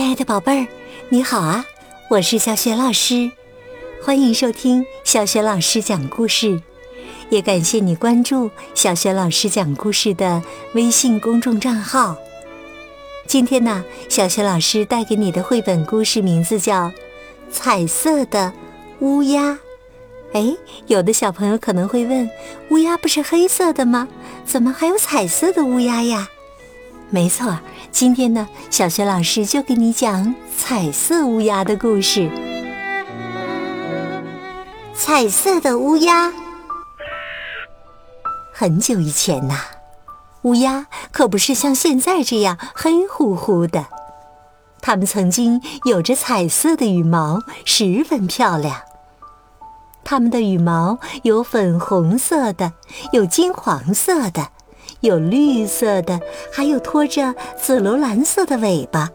亲爱的宝贝儿，你好啊！我是小雪老师，欢迎收听小雪老师讲故事，也感谢你关注小雪老师讲故事的微信公众账号。今天呢，小雪老师带给你的绘本故事名字叫《彩色的乌鸦》。哎，有的小朋友可能会问：乌鸦不是黑色的吗？怎么还有彩色的乌鸦呀？没错，今天呢，小学老师就给你讲彩色乌鸦的故事。彩色的乌鸦。很久以前呐，乌鸦可不是像现在这样黑乎乎的，它们曾经有着彩色的羽毛，十分漂亮。它们的羽毛有粉红色的，有金黄色的。有绿色的，还有拖着紫罗兰色的尾巴，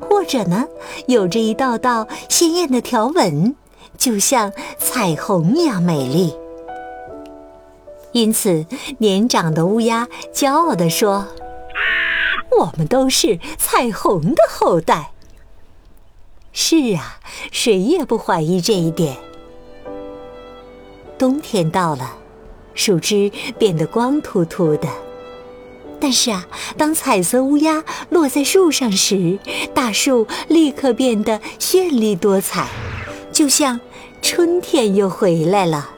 或者呢，有着一道道鲜艳的条纹，就像彩虹一样美丽。因此，年长的乌鸦骄傲地说：“我们都是彩虹的后代。”是啊，谁也不怀疑这一点。冬天到了。树枝变得光秃秃的，但是啊，当彩色乌鸦落在树上时，大树立刻变得绚丽多彩，就像春天又回来了。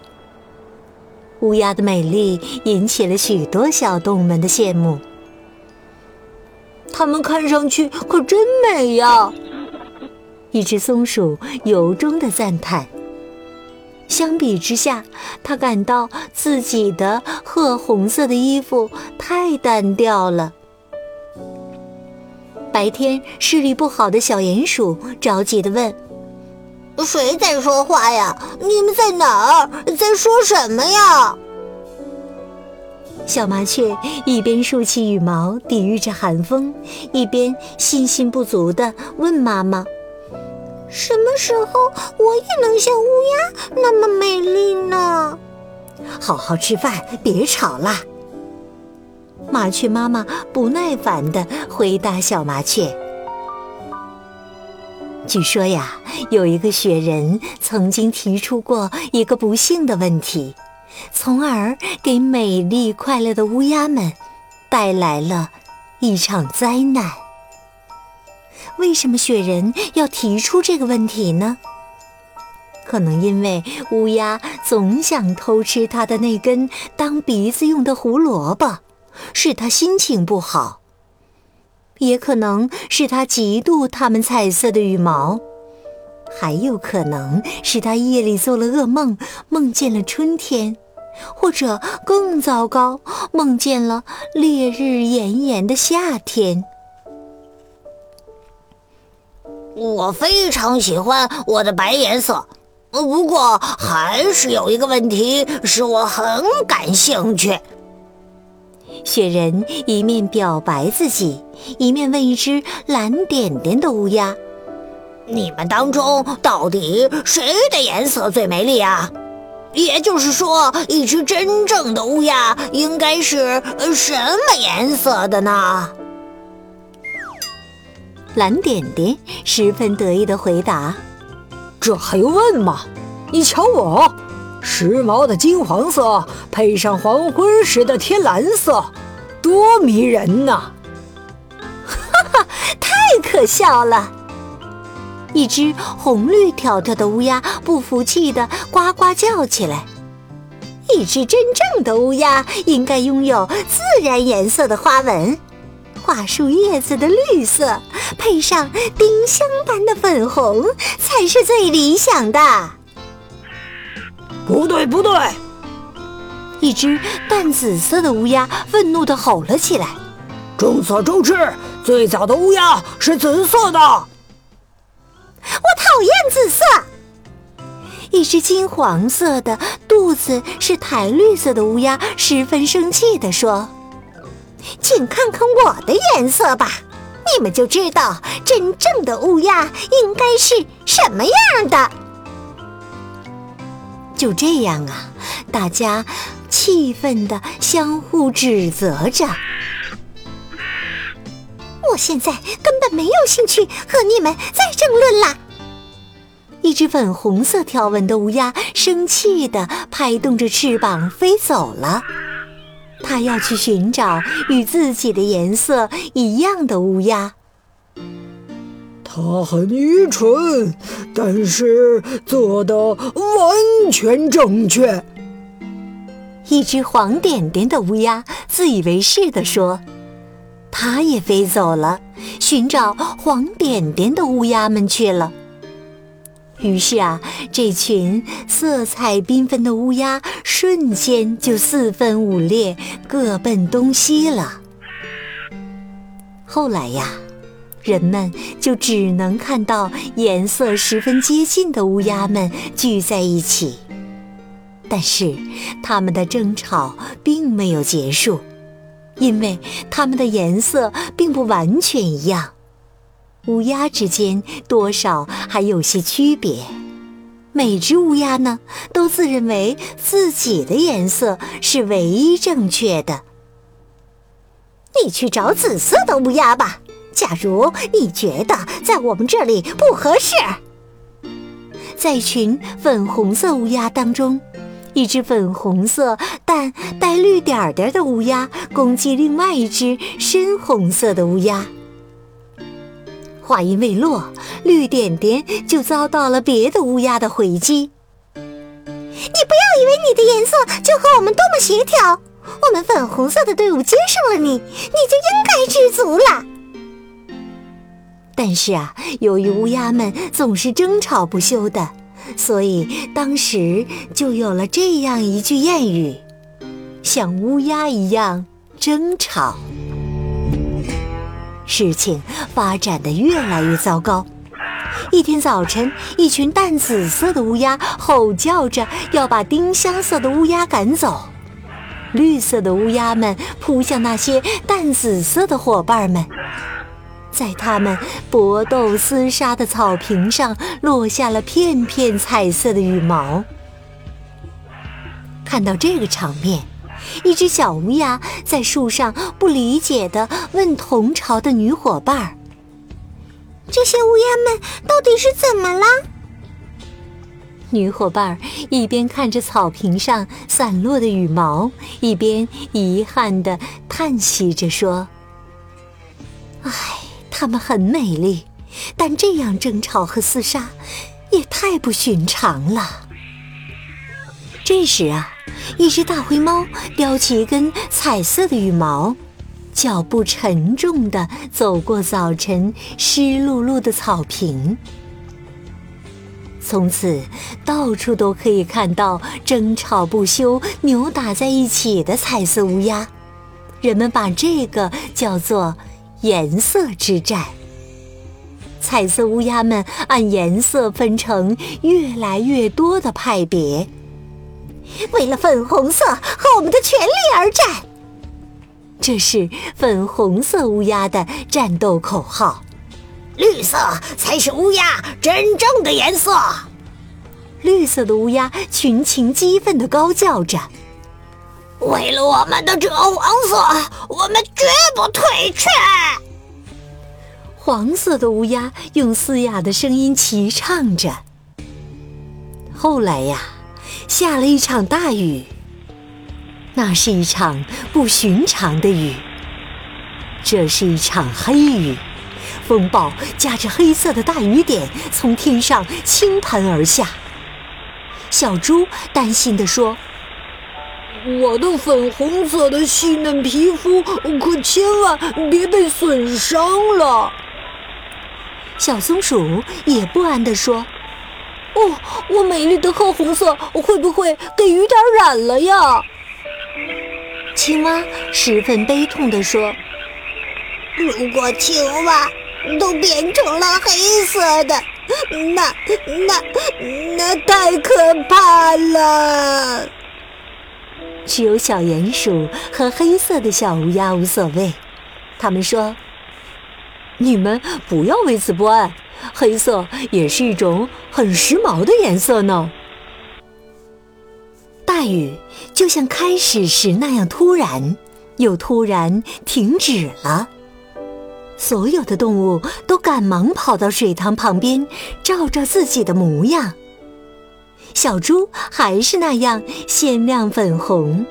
乌鸦的美丽引起了许多小动物们的羡慕，它们看上去可真美呀！一只松鼠由衷的赞叹。相比之下，他感到自己的褐红色的衣服太单调了。白天视力不好的小鼹鼠着急地问：“谁在说话呀？你们在哪儿？在说什么呀？”小麻雀一边竖起羽毛抵御着寒风，一边信心不足地问妈妈。什么时候我也能像乌鸦那么美丽呢？好好吃饭，别吵啦！麻雀妈妈不耐烦地回答小麻雀。据说呀，有一个雪人曾经提出过一个不幸的问题，从而给美丽快乐的乌鸦们带来了一场灾难。为什么雪人要提出这个问题呢？可能因为乌鸦总想偷吃它的那根当鼻子用的胡萝卜，使它心情不好；也可能是它嫉妒它们彩色的羽毛；还有可能是它夜里做了噩梦，梦见了春天，或者更糟糕，梦见了烈日炎炎的夏天。我非常喜欢我的白颜色，不过还是有一个问题使我很感兴趣。雪人一面表白自己，一面问一只蓝点点的乌鸦：“你们当中到底谁的颜色最美丽啊？也就是说，一只真正的乌鸦应该是什么颜色的呢？”蓝点点十分得意地回答：“这还用问吗？你瞧我，时髦的金黄色配上黄昏时的天蓝色，多迷人呐！”哈哈，太可笑了！一只红绿条条的乌鸦不服气地呱呱叫起来：“一只真正的乌鸦应该拥有自然颜色的花纹。”桦树叶子的绿色，配上丁香般的粉红，才是最理想的。不对，不对！一只淡紫色的乌鸦愤怒地吼了起来：“众所周知，最早的乌鸦是紫色的。”我讨厌紫色。一只金黄色的、肚子是苔绿色的乌鸦十分生气地说。请看看我的颜色吧，你们就知道真正的乌鸦应该是什么样的。就这样啊，大家气愤的相互指责着。我现在根本没有兴趣和你们再争论了。一只粉红色条纹的乌鸦生气的拍动着翅膀飞走了。它要去寻找与自己的颜色一样的乌鸦。他很愚蠢，但是做的完全正确。一只黄点点的乌鸦自以为是地说：“它也飞走了，寻找黄点点的乌鸦们去了。”于是啊，这群色彩缤纷的乌鸦瞬间就四分五裂，各奔东西了。后来呀，人们就只能看到颜色十分接近的乌鸦们聚在一起，但是它们的争吵并没有结束，因为它们的颜色并不完全一样。乌鸦之间多少还有些区别，每只乌鸦呢都自认为自己的颜色是唯一正确的。你去找紫色的乌鸦吧，假如你觉得在我们这里不合适。在一群粉红色乌鸦当中，一只粉红色但带绿点点的乌鸦攻击另外一只深红色的乌鸦。话音未落，绿点点就遭到了别的乌鸦的回击。你不要以为你的颜色就和我们多么协调，我们粉红色的队伍接上了你，你就应该知足了。但是啊，由于乌鸦们总是争吵不休的，所以当时就有了这样一句谚语：“像乌鸦一样争吵。”事情发展的越来越糟糕。一天早晨，一群淡紫色的乌鸦吼叫着要把丁香色的乌鸦赶走。绿色的乌鸦们扑向那些淡紫色的伙伴们，在他们搏斗厮杀的草坪上落下了片片彩色的羽毛。看到这个场面。一只小乌鸦在树上不理解的问同巢的女伙伴：“这些乌鸦们到底是怎么了？”女伙伴一边看着草坪上散落的羽毛，一边遗憾地叹息着说：“唉，它们很美丽，但这样争吵和厮杀也太不寻常了。”这时啊。一只大灰猫叼起一根彩色的羽毛，脚步沉重地走过早晨湿漉漉的草坪。从此，到处都可以看到争吵不休、扭打在一起的彩色乌鸦。人们把这个叫做“颜色之战”。彩色乌鸦们按颜色分成越来越多的派别。为了粉红色和我们的权利而战，这是粉红色乌鸦的战斗口号。绿色才是乌鸦真正的颜色。绿色的乌鸦群情激愤地高叫着：“为了我们的这黄色，我们绝不退却。”黄色的乌鸦用嘶哑的声音齐唱着。后来呀。下了一场大雨，那是一场不寻常的雨。这是一场黑雨，风暴夹着黑色的大雨点从天上倾盆而下。小猪担心地说：“我的粉红色的细嫩皮肤可千万别被损伤了。”小松鼠也不安地说。哦，我美丽的褐红色会不会给雨点染了呀？青蛙十分悲痛地说：“如果青蛙都变成了黑色的，那那那太可怕了。”只有小鼹鼠和黑色的小乌鸦无所谓，他们说：“你们不要为此不安。”黑色也是一种很时髦的颜色呢。大雨就像开始时那样突然，又突然停止了。所有的动物都赶忙跑到水塘旁边，照照自己的模样。小猪还是那样鲜亮粉红，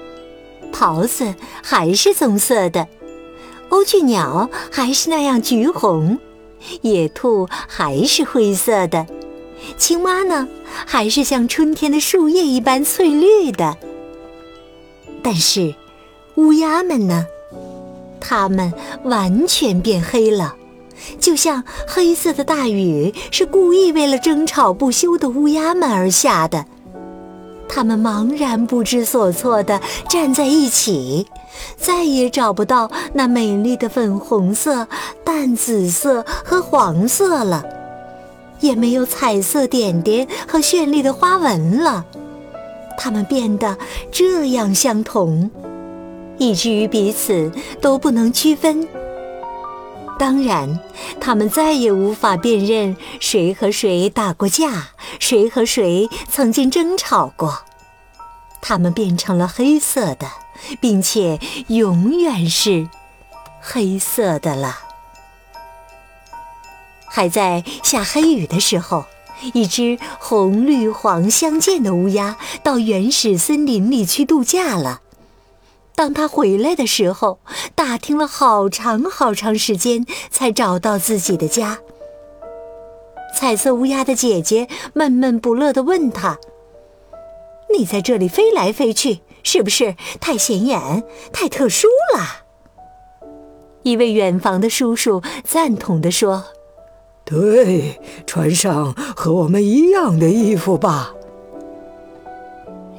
狍子还是棕色的，欧巨鸟还是那样橘红，野兔还是灰色的，青蛙呢还是像春天的树叶一般翠绿的。但是，乌鸦们呢？它们完全变黑了，就像黑色的大雨是故意为了争吵不休的乌鸦们而下的。它们茫然不知所措地站在一起，再也找不到那美丽的粉红色、淡紫色和黄色了，也没有彩色点点和绚丽的花纹了。它们变得这样相同。以至于彼此都不能区分。当然，他们再也无法辨认谁和谁打过架，谁和谁曾经争吵过。它们变成了黑色的，并且永远是黑色的了。还在下黑雨的时候，一只红绿黄相间的乌鸦到原始森林里去度假了。当他回来的时候，打听了好长好长时间，才找到自己的家。彩色乌鸦的姐姐闷闷不乐地问他：“你在这里飞来飞去，是不是太显眼、太特殊了？”一位远房的叔叔赞同地说：“对，穿上和我们一样的衣服吧。”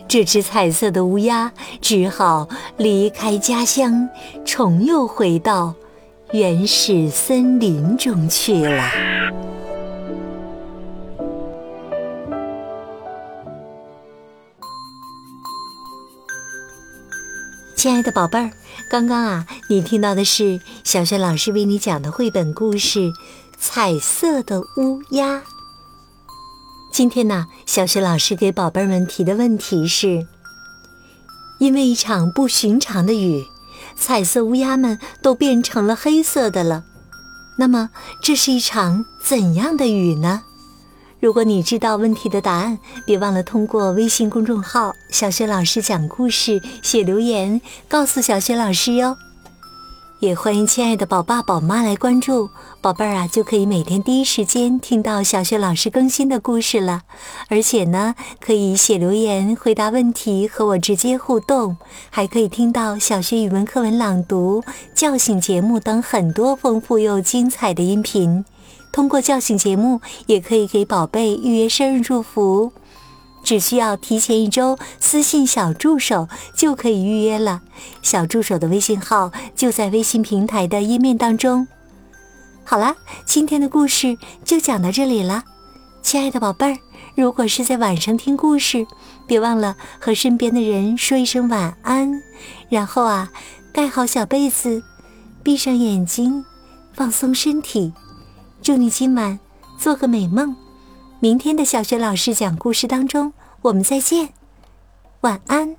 这只彩色的乌鸦只好离开家乡，重又回到原始森林中去了。亲爱的宝贝儿，刚刚啊，你听到的是小雪老师为你讲的绘本故事《彩色的乌鸦》。今天呢，小雪老师给宝贝们提的问题是：因为一场不寻常的雨，彩色乌鸦们都变成了黑色的了。那么，这是一场怎样的雨呢？如果你知道问题的答案，别忘了通过微信公众号“小雪老师讲故事”写留言告诉小雪老师哟。也欢迎亲爱的宝爸宝妈来关注宝贝儿啊，就可以每天第一时间听到小雪老师更新的故事了。而且呢，可以写留言回答问题和我直接互动，还可以听到小学语文课文朗读、叫醒节目等很多丰富又精彩的音频。通过叫醒节目，也可以给宝贝预约生日祝福。只需要提前一周私信小助手就可以预约了，小助手的微信号就在微信平台的页面当中。好了，今天的故事就讲到这里了，亲爱的宝贝儿，如果是在晚上听故事，别忘了和身边的人说一声晚安，然后啊，盖好小被子，闭上眼睛，放松身体，祝你今晚做个美梦。明天的小学老师讲故事当中，我们再见，晚安。